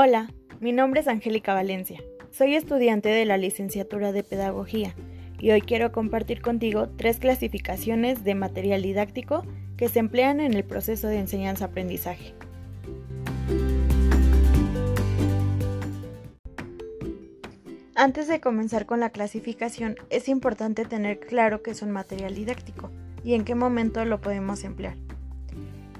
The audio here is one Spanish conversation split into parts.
Hola, mi nombre es Angélica Valencia. Soy estudiante de la licenciatura de Pedagogía y hoy quiero compartir contigo tres clasificaciones de material didáctico que se emplean en el proceso de enseñanza-aprendizaje. Antes de comenzar con la clasificación, es importante tener claro qué es un material didáctico y en qué momento lo podemos emplear.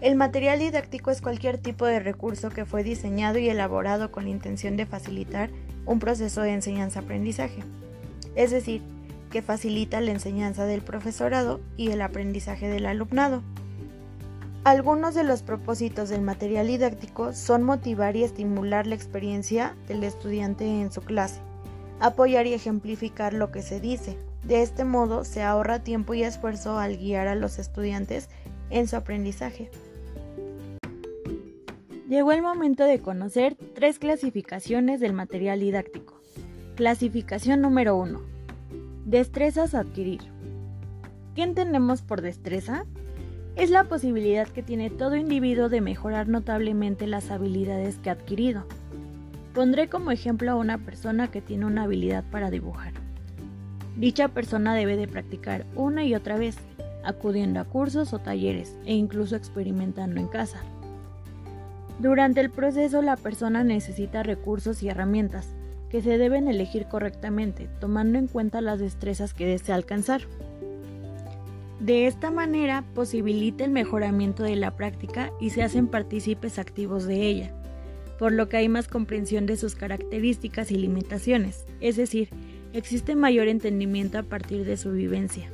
El material didáctico es cualquier tipo de recurso que fue diseñado y elaborado con la intención de facilitar un proceso de enseñanza-aprendizaje, es decir, que facilita la enseñanza del profesorado y el aprendizaje del alumnado. Algunos de los propósitos del material didáctico son motivar y estimular la experiencia del estudiante en su clase, apoyar y ejemplificar lo que se dice. De este modo se ahorra tiempo y esfuerzo al guiar a los estudiantes en su aprendizaje. Llegó el momento de conocer tres clasificaciones del material didáctico. Clasificación número 1. Destrezas a adquirir. ¿Qué entendemos por destreza? Es la posibilidad que tiene todo individuo de mejorar notablemente las habilidades que ha adquirido. Pondré como ejemplo a una persona que tiene una habilidad para dibujar. Dicha persona debe de practicar una y otra vez, acudiendo a cursos o talleres e incluso experimentando en casa. Durante el proceso la persona necesita recursos y herramientas que se deben elegir correctamente, tomando en cuenta las destrezas que desea alcanzar. De esta manera posibilita el mejoramiento de la práctica y se hacen partícipes activos de ella, por lo que hay más comprensión de sus características y limitaciones, es decir, existe mayor entendimiento a partir de su vivencia.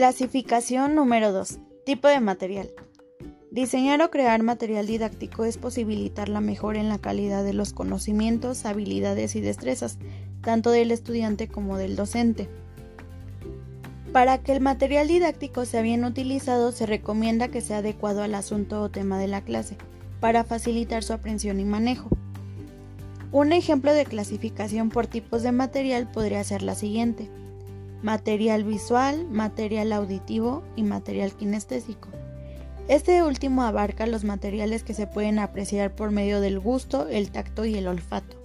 Clasificación número 2. Tipo de material. Diseñar o crear material didáctico es posibilitar la mejora en la calidad de los conocimientos, habilidades y destrezas, tanto del estudiante como del docente. Para que el material didáctico sea bien utilizado, se recomienda que sea adecuado al asunto o tema de la clase, para facilitar su aprehensión y manejo. Un ejemplo de clasificación por tipos de material podría ser la siguiente material visual, material auditivo y material kinestésico. Este último abarca los materiales que se pueden apreciar por medio del gusto, el tacto y el olfato.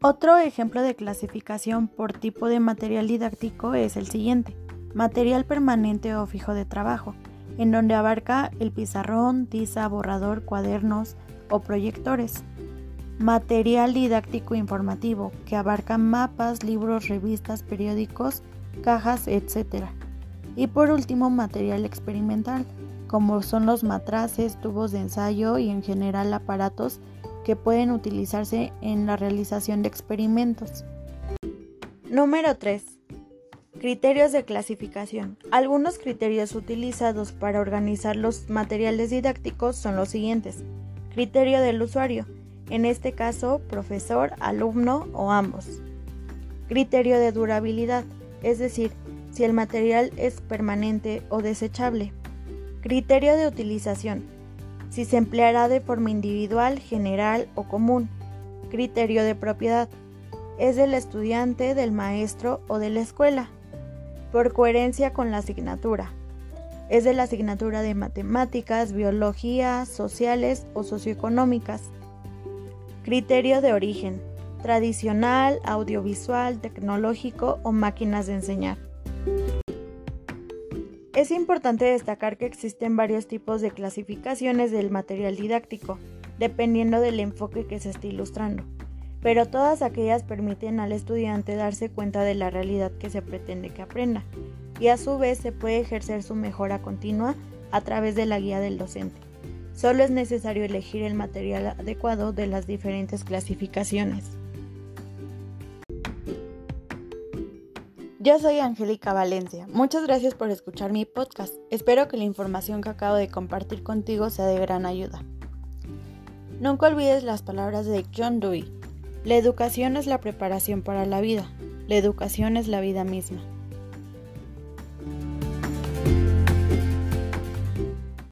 Otro ejemplo de clasificación por tipo de material didáctico es el siguiente, material permanente o fijo de trabajo, en donde abarca el pizarrón, tiza, borrador, cuadernos o proyectores. Material didáctico informativo, que abarca mapas, libros, revistas, periódicos, cajas, etc. Y por último, material experimental, como son los matraces, tubos de ensayo y en general aparatos que pueden utilizarse en la realización de experimentos. Número 3. Criterios de clasificación. Algunos criterios utilizados para organizar los materiales didácticos son los siguientes. Criterio del usuario en este caso profesor, alumno o ambos. Criterio de durabilidad, es decir, si el material es permanente o desechable. Criterio de utilización, si se empleará de forma individual, general o común. Criterio de propiedad, es del estudiante, del maestro o de la escuela. Por coherencia con la asignatura. Es de la asignatura de matemáticas, biología, sociales o socioeconómicas. Criterio de origen. Tradicional, audiovisual, tecnológico o máquinas de enseñar. Es importante destacar que existen varios tipos de clasificaciones del material didáctico, dependiendo del enfoque que se esté ilustrando, pero todas aquellas permiten al estudiante darse cuenta de la realidad que se pretende que aprenda, y a su vez se puede ejercer su mejora continua a través de la guía del docente. Solo es necesario elegir el material adecuado de las diferentes clasificaciones. Yo soy Angélica Valencia. Muchas gracias por escuchar mi podcast. Espero que la información que acabo de compartir contigo sea de gran ayuda. Nunca olvides las palabras de John Dewey. La educación es la preparación para la vida. La educación es la vida misma.